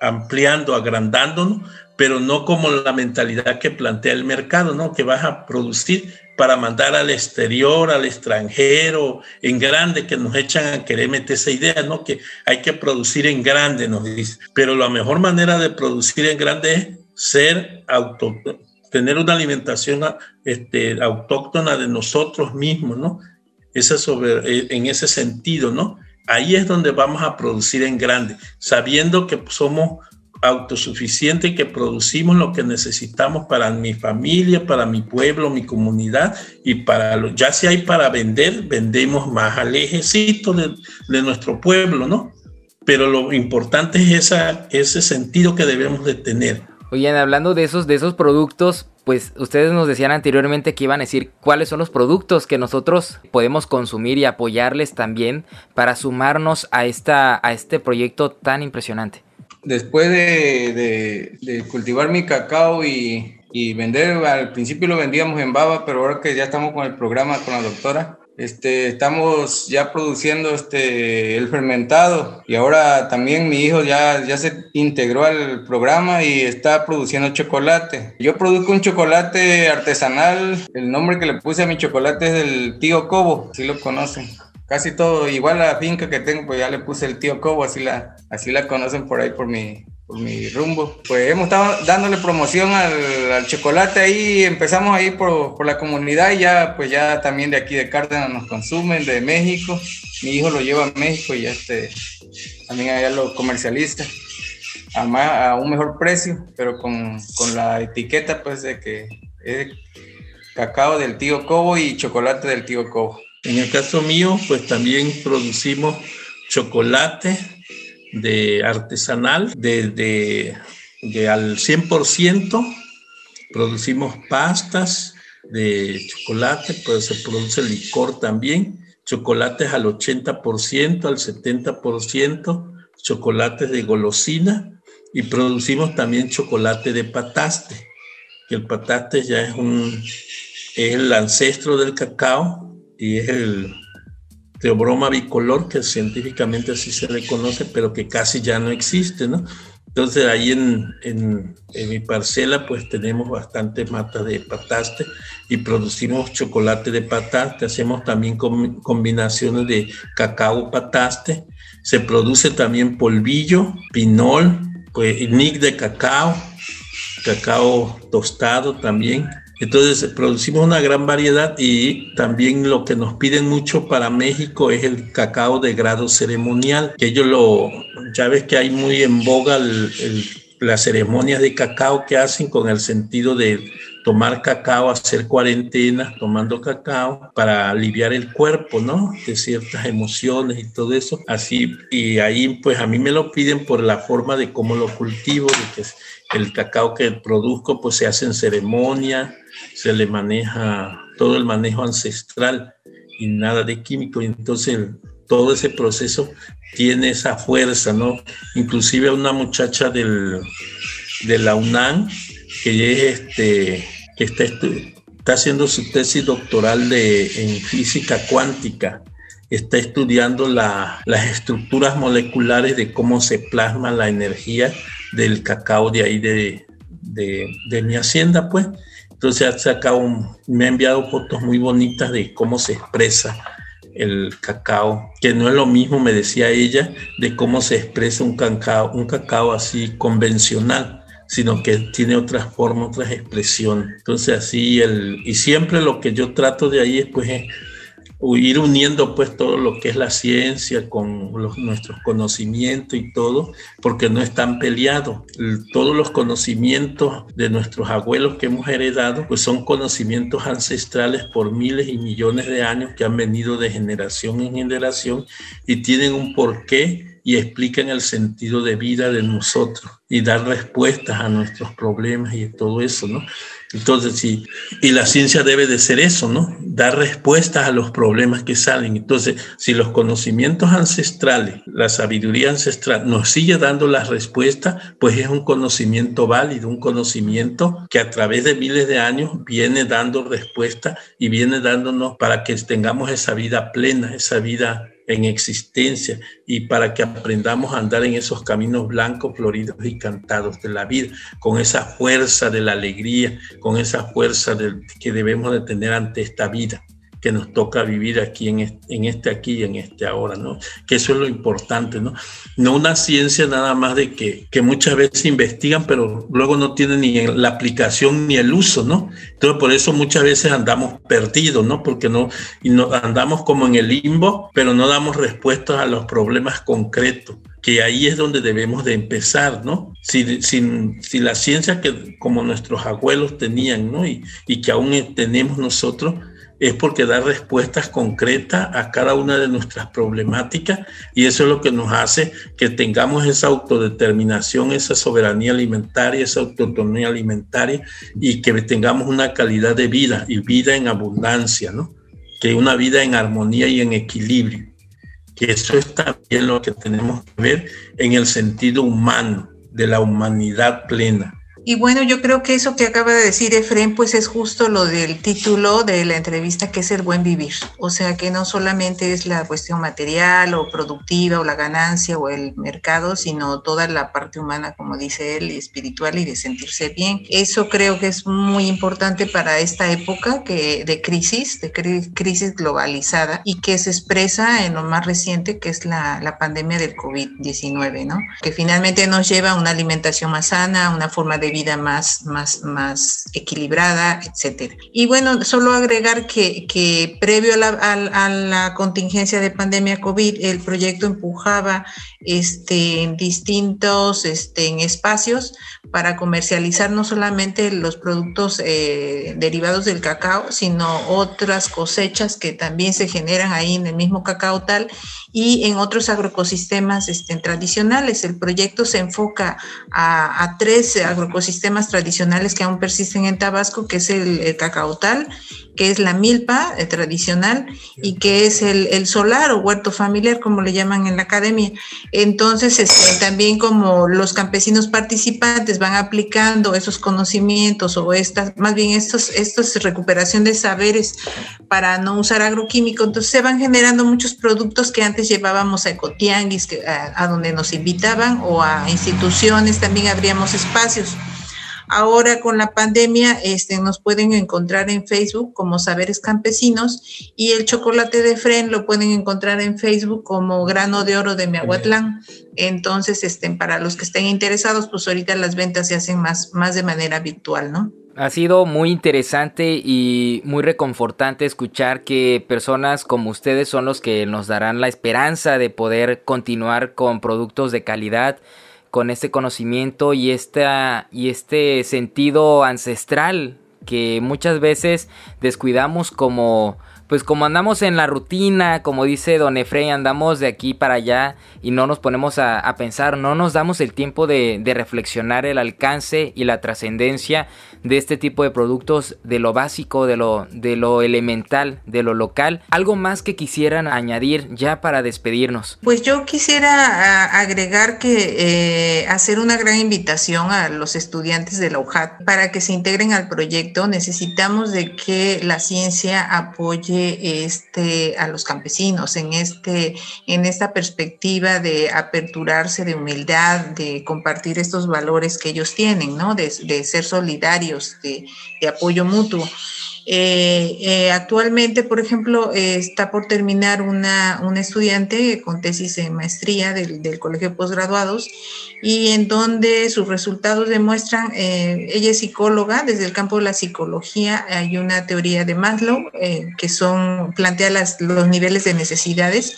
ampliando, agrandándonos, pero no como la mentalidad que plantea el mercado, ¿no? Que vas a producir para mandar al exterior, al extranjero, en grande, que nos echan a querer meter esa idea, ¿no? Que hay que producir en grande, nos dice. Pero la mejor manera de producir en grande es ser autóctono, tener una alimentación este, autóctona de nosotros mismos, ¿no? Esa sobre, eh, en ese sentido, ¿no? Ahí es donde vamos a producir en grande, sabiendo que somos autosuficiente que producimos lo que necesitamos para mi familia, para mi pueblo, mi comunidad y para lo, ya si hay para vender, vendemos más al ejército de, de nuestro pueblo, ¿no? Pero lo importante es esa, ese sentido que debemos de tener. Oigan, hablando de esos, de esos productos, pues ustedes nos decían anteriormente que iban a decir cuáles son los productos que nosotros podemos consumir y apoyarles también para sumarnos a, esta, a este proyecto tan impresionante después de, cultivar mi cacao y, vender, al principio lo vendíamos en baba, pero ahora que ya estamos con el programa con la doctora, este, estamos ya produciendo este, el fermentado. Y ahora también mi hijo ya, ya se integró al programa y está produciendo chocolate. Yo produzco un chocolate artesanal, el nombre que le puse a mi chocolate es el tío Cobo, si lo conocen casi todo, igual la finca que tengo, pues ya le puse el tío Cobo, así la, así la conocen por ahí por mi, por mi rumbo. Pues hemos estado dándole promoción al, chocolate ahí, empezamos ahí por, por, la comunidad y ya, pues ya también de aquí de Cárdenas nos consumen, de México. Mi hijo lo lleva a México y este, también allá lo comercializa a, a un mejor precio, pero con, con la etiqueta pues de que es cacao del tío Cobo y chocolate del tío Cobo. En el caso mío, pues también producimos chocolate de artesanal, al 100%, producimos pastas de chocolate, pues se produce licor también, chocolates al 80%, al 70%, chocolates de golosina. Y producimos también chocolate de pataste, que el pataste ya es, un, es el ancestro del cacao y es el teobroma bicolor, que científicamente así se le conoce, pero que casi ya no existe, ¿no? Entonces ahí en, en, mi parcela pues tenemos bastantes matas de pataste y producimos chocolate de pataste, hacemos también combinaciones de cacao pataste, se produce también polvillo, pinol, pues nick de cacao, cacao tostado también, entonces producimos una gran variedad y también lo que nos piden mucho para México es el cacao de grado ceremonial, que ellos lo, ya ves que hay muy en boga las ceremonias de cacao que hacen con el sentido de, tomar cacao, hacer cuarentena tomando cacao para aliviar el cuerpo, ¿no? De ciertas emociones y todo eso. Así, y ahí pues a mí me lo piden por la forma de cómo lo cultivo, de que el cacao que produzco pues se hace en ceremonia, se le maneja todo el manejo ancestral y nada de químico. Y entonces todo ese proceso tiene esa fuerza, ¿no? Inclusive una muchacha del, de la UNAM que es este, que está, está haciendo su tesis doctoral de, en física cuántica, está estudiando la, las estructuras moleculares de cómo se plasma la energía del cacao de ahí de, de, de mi hacienda, pues. Entonces ha sacado, me ha enviado fotos muy bonitas de cómo se expresa el cacao, que no es lo mismo, me decía ella, de cómo se expresa un cacao, un cacao así convencional, sino que tiene otras formas, otras expresiones. Entonces así, el, y siempre lo que yo trato de ahí es pues ir uniendo pues todo lo que es la ciencia con nuestros conocimientos y todo, porque no están peleados. Todos los conocimientos de nuestros abuelos que hemos heredado, pues son conocimientos ancestrales por miles y millones de años que han venido de generación en generación y tienen un porqué y explican el sentido de vida de nosotros y dar respuestas a nuestros problemas y todo eso, ¿no? Entonces, sí, y la ciencia debe de ser eso, ¿no? Dar respuestas a los problemas que salen. Entonces, si los conocimientos ancestrales, la sabiduría ancestral nos sigue dando las respuestas, pues es un conocimiento válido, un conocimiento que a través de miles de años viene dando respuesta y viene dándonos para que tengamos esa vida plena, esa vida en existencia y para que aprendamos a andar en esos caminos blancos, floridos y cantados de la vida, con esa fuerza de la alegría, con esa fuerza que debemos de tener ante esta vida que nos toca vivir aquí en este, en este aquí y en este ahora, ¿no? Que eso es lo importante, ¿no? No una ciencia nada más de que, que muchas veces investigan, pero luego no tienen ni la aplicación ni el uso, ¿no? Entonces por eso muchas veces andamos perdidos, ¿no? Porque no, y no andamos como en el limbo, pero no damos respuestas a los problemas concretos que ahí es donde debemos de empezar, ¿no? Si, si, la ciencia que como nuestros abuelos tenían, ¿no? Y, y que aún tenemos nosotros, es porque da respuestas concretas a cada una de nuestras problemáticas y eso es lo que nos hace que tengamos esa autodeterminación, esa soberanía alimentaria, esa autonomía alimentaria y que tengamos una calidad de vida y vida en abundancia, ¿no? Que una vida en armonía y en equilibrio. Que eso es también lo que tenemos que ver en el sentido humano, de la humanidad plena. Y bueno, yo creo que eso que acaba de decir Efren, pues es justo lo del título de la entrevista, que es el buen vivir. O sea, que no solamente es la cuestión material o productiva o la ganancia o el mercado, sino toda la parte humana, como dice él, espiritual y de sentirse bien. Eso creo que es muy importante para esta época que, de crisis, de crisis globalizada y que se expresa en lo más reciente, que es la, la pandemia del COVID-19, ¿no? Que finalmente nos lleva a una alimentación más sana, una forma de vida más, más, más equilibrada, etcétera. Y bueno, solo agregar que, que previo a la, contingencia de pandemia COVID, el proyecto empujaba este, en distintos este, en espacios para comercializar no solamente los productos eh, derivados del cacao, sino otras cosechas que también se generan ahí en el mismo cacao tal y en otros agroecosistemas este, tradicionales. El proyecto se enfoca a, a tres agroecosistemas tradicionales que aún persisten en Tabasco, que es el, el cacao tal, que es la milpa eh, tradicional y que es el, el, solar o huerto familiar, como le llaman en la academia. Entonces, este, también como los campesinos participantes van aplicando esos conocimientos o estas, más bien estos, estos recuperación de saberes para no usar agroquímico, entonces se van generando muchos productos que antes llevábamos a ecotianguis, a, donde nos invitaban, o a instituciones, también abríamos espacios. Ahora con la pandemia este, nos pueden encontrar en Facebook como Saberes Campesinos y el chocolate de Fren lo pueden encontrar en Facebook como Grano de Oro de Miahuatlán. Entonces, este, para los que estén interesados, pues ahorita las ventas se hacen más, más de manera virtual, ¿no? Ha sido muy interesante y muy reconfortante escuchar que personas como ustedes son los que nos darán la esperanza de poder continuar con productos de calidad con este conocimiento y, esta, y este sentido ancestral que muchas veces descuidamos como pues como andamos en la rutina, como dice Don Efrey, andamos de aquí para allá y no nos ponemos a, pensar, no nos damos el tiempo de, de reflexionar el alcance y la trascendencia de este tipo de productos, de lo básico, de lo, de lo elemental, de lo local. ¿Algo más que quisieran añadir ya para despedirnos? Pues yo quisiera agregar que eh, hacer una gran invitación a los estudiantes de la UJAT para que se integren al proyecto. Necesitamos de que la ciencia apoye este, a los campesinos en, este, en esta perspectiva de aperturarse, de humildad, de compartir estos valores que ellos tienen, ¿no? de, de ser solidarios de, apoyo mutuo. Eh, eh, actualmente, por ejemplo, eh, está por terminar una, estudiante con tesis de maestría del, Colegio de Postgraduados y en donde sus resultados demuestran, ella es psicóloga, desde el campo de la psicología hay una teoría de Maslow que son, plantea las, los niveles de necesidades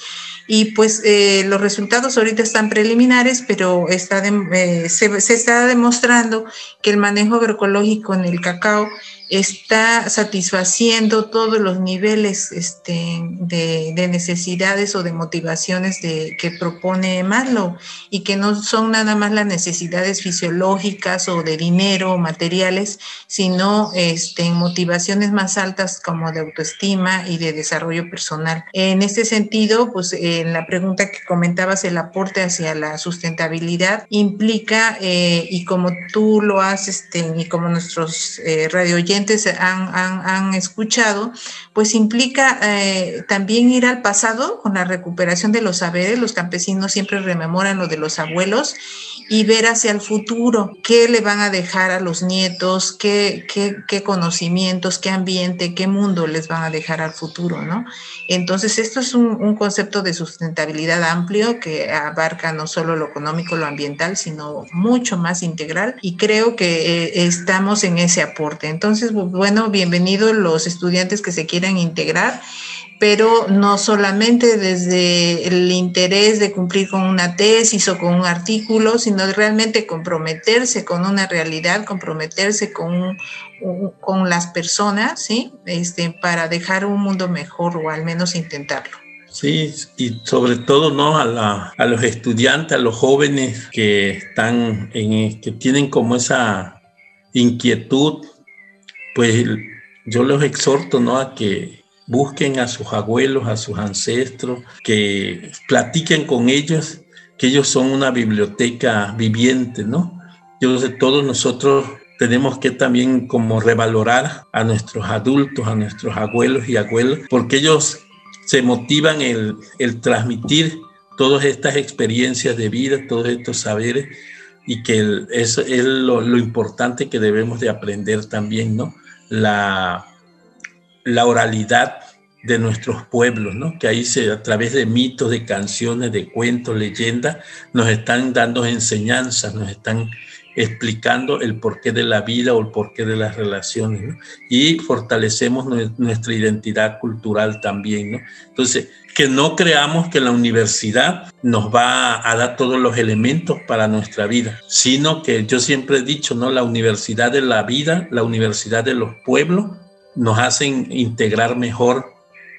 y pues los resultados ahorita están preliminares, pero está se, se, está demostrando que el manejo agroecológico en el cacao está satisfaciendo todos los niveles este, de, necesidades o de motivaciones de, que propone Maslow y que no son nada más las necesidades fisiológicas o de dinero o materiales, sino este, motivaciones más altas como de autoestima y de desarrollo personal. En este sentido, pues en la pregunta que comentabas, el aporte hacia la sustentabilidad implica, eh, y como tú lo haces este, y como nuestros eh, radio han, escuchado, pues implica eh, también ir al pasado con la recuperación de los saberes. Los campesinos siempre rememoran lo de los abuelos y ver hacia el futuro, qué le van a dejar a los nietos, qué, qué, conocimientos, qué ambiente, qué mundo les van a dejar al futuro, ¿no? Entonces, esto es un, concepto de sustentabilidad amplio que abarca no solo lo económico, lo ambiental, sino mucho más integral y creo que eh, estamos en ese aporte. Entonces, bueno, bienvenidos los estudiantes que se quieran integrar pero no solamente desde el interés de cumplir con una tesis o con un artículo, sino realmente comprometerse con una realidad, comprometerse con, con las personas, ¿sí? Este, para dejar un mundo mejor o al menos intentarlo. Sí, y sobre todo ¿no? a, a los estudiantes, a los jóvenes que están que tienen como esa inquietud, pues yo los exhorto ¿no? a que busquen a sus abuelos, a sus ancestros, que platiquen con ellos, que ellos son una biblioteca viviente, ¿no? Yo sé, todos nosotros tenemos que también como revalorar a nuestros adultos, a nuestros abuelos y abuelas, porque ellos se motivan el, transmitir todas estas experiencias de vida, todos estos saberes, y que eso es lo, lo importante que debemos de aprender también, ¿no? La, oralidad de nuestros pueblos, ¿no? que ahí se, a través de mitos, de canciones, de cuentos, leyendas, nos están dando enseñanzas, nos están explicando el porqué de la vida o el porqué de las relaciones, y fortalecemos nuestra identidad cultural también. Entonces, que no creamos que la universidad nos va a dar todos los elementos para nuestra vida, sino que yo siempre he dicho, ¿no? La universidad de la vida, la universidad de los pueblos, nos hacen integrar mejor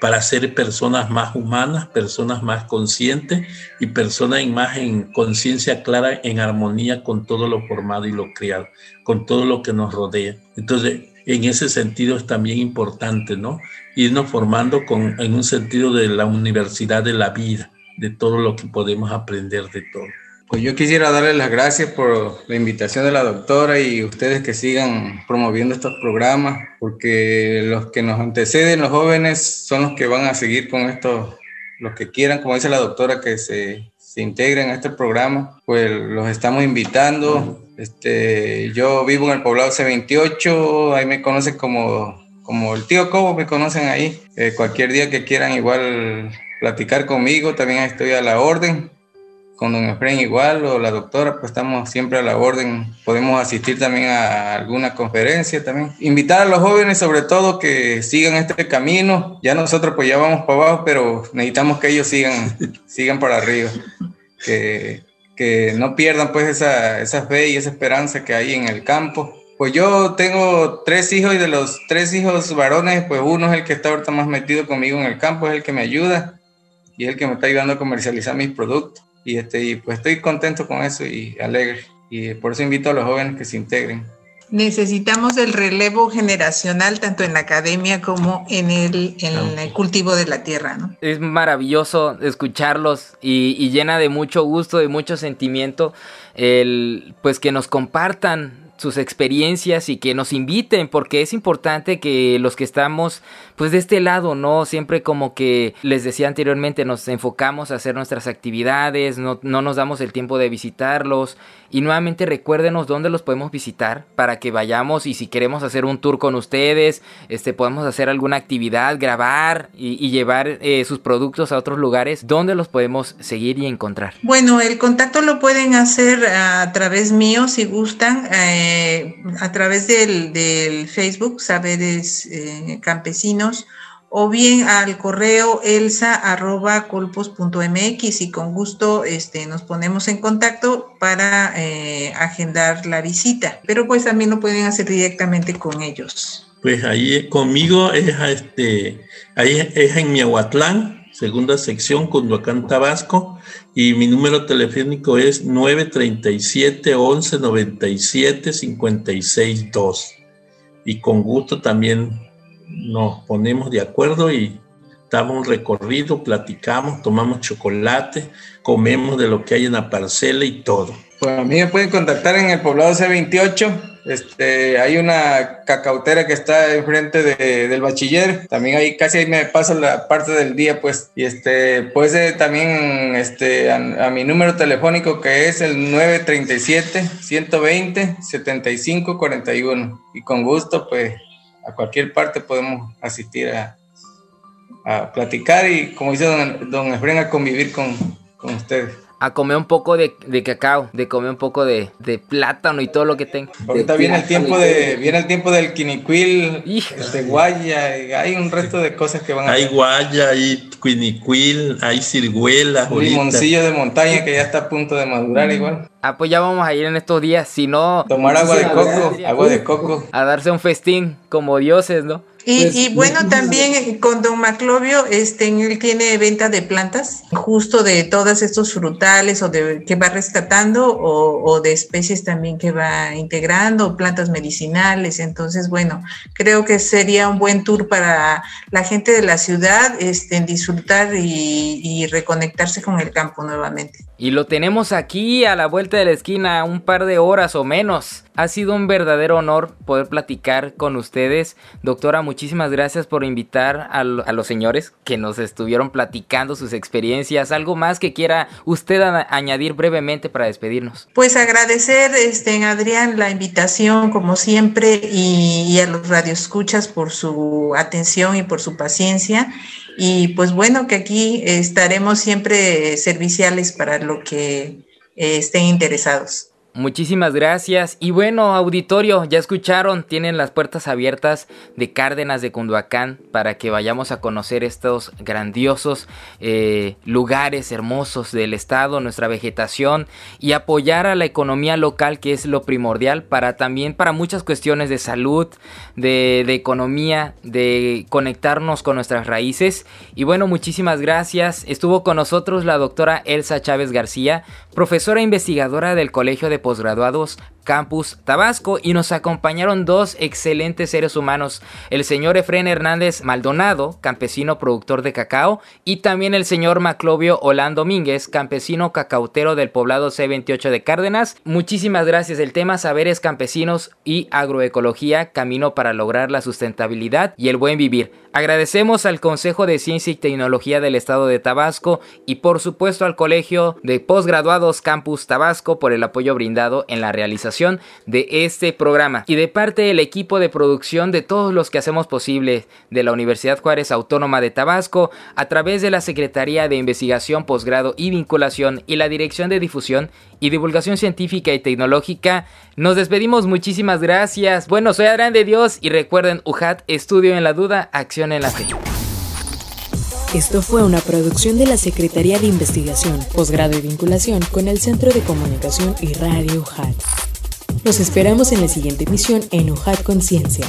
para ser personas más humanas, personas más conscientes y personas en más en conciencia clara, en armonía con todo lo formado y lo creado, con todo lo que nos rodea. Entonces, en ese sentido es también importante, ¿no? Irnos formando con, en un sentido de la universidad de la vida, de todo lo que podemos aprender de todo. Pues yo quisiera darles las gracias por la invitación de la doctora y ustedes que sigan promoviendo estos programas, porque los que nos anteceden, los jóvenes, son los que van a seguir con esto, los que quieran, como dice la doctora, que se, se integren a este programa, pues los estamos invitando. Este, yo vivo en el poblado C28, ahí me conocen como, como el tío Cobo, me conocen ahí. Eh, cualquier día que quieran igual platicar conmigo, también estoy a la orden con don Efraín igual o la doctora, pues estamos siempre a la orden. Podemos asistir también a alguna conferencia también. Invitar a los jóvenes sobre todo que sigan este camino. Ya nosotros pues ya vamos para abajo, pero necesitamos que ellos sigan, *laughs* sigan para arriba. Que, que no pierdan pues esa, esa fe y esa esperanza que hay en el campo pues yo tengo tres hijos y de los tres hijos varones, pues uno es el que está ahorita más metido conmigo en el campo, es el que me ayuda y es el que me está ayudando a comercializar mis productos. Y, este, y pues estoy contento con eso y alegre. Y por eso invito a los jóvenes que se integren. Necesitamos el relevo generacional tanto en la academia como en el, en el cultivo de la tierra, ¿no? Es maravilloso escucharlos y, y, llena de mucho gusto, de mucho sentimiento, el pues que nos compartan sus experiencias y que nos inviten porque es importante que los que estamos pues de este lado, ¿no? Siempre como que les decía anteriormente nos enfocamos a hacer nuestras actividades, no, no nos damos el tiempo de visitarlos y nuevamente recuérdenos dónde los podemos visitar para que vayamos y si queremos hacer un tour con ustedes, este podemos hacer alguna actividad, grabar y, llevar eh, sus productos a otros lugares, ¿dónde los podemos seguir y encontrar? Bueno, el contacto lo pueden hacer a través mío si gustan. Eh, a través del, del Facebook Saberes eh, Campesinos o bien al correo elsa.colpos.mx y con gusto este, nos ponemos en contacto para eh, agendar la visita. Pero pues también lo pueden hacer directamente con ellos. Pues ahí conmigo es, este, ahí es en Miahuatlán, segunda sección, Cunduacán, Tabasco y mi número telefónico es 937 11 97 56 2. Y con gusto también nos ponemos de acuerdo y damos un recorrido, platicamos, tomamos chocolate, comemos de lo que hay en la parcela y todo. Pues a mí me pueden contactar en el poblado C28 este, hay una cacautera que está enfrente de, del bachiller. También ahí casi ahí me paso la parte del día, pues. Y este, pues también este, a, a, mi número telefónico que es el 937-120-7541. Y con gusto, pues, a cualquier parte podemos asistir a, a platicar y, como dice don, don Efren, convivir con, con ustedes a comer un poco de, de cacao, de comer un poco de, de, plátano y todo lo que tenga. Ahorita viene el tiempo de viene el tiempo del quiniquil, de guaya, hay un resto de cosas que van a Hay guaya, hay quiniquil, hay ciruelas, un limoncillo de montaña que ya está a punto de madurar mm. igual. Ah, pues ya vamos a ir en estos días, si no... Tomar agua de coco, agua de coco. A darse un festín como dioses, ¿no? Y, pues, y, bueno, también con don Maclovio, este, él tiene venta de plantas, justo de todos estos frutales o de que va rescatando o, o, de especies también que va integrando, plantas medicinales. Entonces, bueno, creo que sería un buen tour para la gente de la ciudad, este, disfrutar y, y reconectarse con el campo nuevamente. Y lo tenemos aquí a la vuelta de la esquina, un par de horas o menos. Ha sido un verdadero honor poder platicar con ustedes. Doctora, muchísimas gracias por invitar a, los señores que nos estuvieron platicando sus experiencias. ¿Algo más que quiera usted añadir brevemente para despedirnos? Pues agradecer, este, Adrián, la invitación como siempre y, y a los radioescuchas por su atención y por su paciencia. Y pues bueno, que aquí estaremos siempre serviciales para lo que eh, estén interesados. Muchísimas gracias. Y bueno, auditorio, ya escucharon, tienen las puertas abiertas de Cárdenas de Cunduacán para que vayamos a conocer estos grandiosos eh, lugares hermosos del estado, nuestra vegetación y apoyar a la economía local que es lo primordial para también para muchas cuestiones de salud, de, de economía, de conectarnos con nuestras raíces. Y bueno, muchísimas gracias. Estuvo con nosotros la doctora Elsa Chávez García, profesora investigadora del Colegio de Posgraduados Campus Tabasco y nos acompañaron dos excelentes seres humanos, el señor Efren Hernández Maldonado, campesino productor de cacao, y también el señor Maclovio Olán Domínguez, campesino cacautero del poblado C28 de Cárdenas. Muchísimas gracias. El tema Saberes Campesinos y Agroecología, camino para lograr la sustentabilidad y el buen vivir. Agradecemos al Consejo de Ciencia y Tecnología del Estado de Tabasco y por supuesto al Colegio de Postgraduados Campus Tabasco por el apoyo brindado en la de este programa. Y de parte del equipo de producción de todos los que hacemos posible de la Universidad Juárez Autónoma de Tabasco a través de la Secretaría de Investigación, Posgrado y Vinculación y la Dirección de Difusión y Divulgación Científica y Tecnológica, nos despedimos. Muchísimas gracias. Bueno, soy Adrián de Dios y recuerden UJAT, estudio en la duda, acción en la fe. Esto fue una producción de la Secretaría de Investigación, Posgrado y Vinculación con el Centro de Comunicación y Radio UJAT. Los esperamos en la siguiente emisión en OJAT Conciencia.